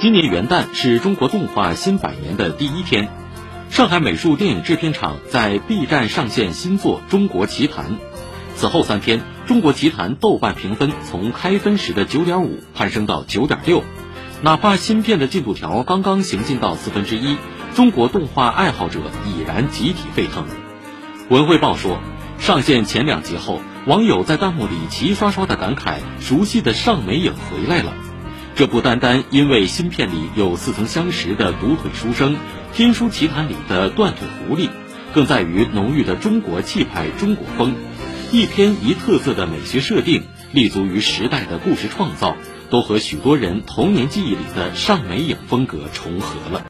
今年元旦是中国动画新百年的第一天，上海美术电影制片厂在 B 站上线新作《中国奇谭》。此后三天，《中国奇谭》豆瓣评分从开分时的九点五攀升到九点六，哪怕新片的进度条刚刚行进到四分之一，中国动画爱好者已然集体沸腾。文汇报说，上线前两集后，网友在弹幕里齐刷刷的感慨：“熟悉的尚美影回来了。”这不单单因为新片里有似曾相识的独腿书生、天书奇谭里的断腿狐狸，更在于浓郁的中国气派、中国风，一篇一特色的美学设定，立足于时代的故事创造，都和许多人童年记忆里的尚美影风格重合了。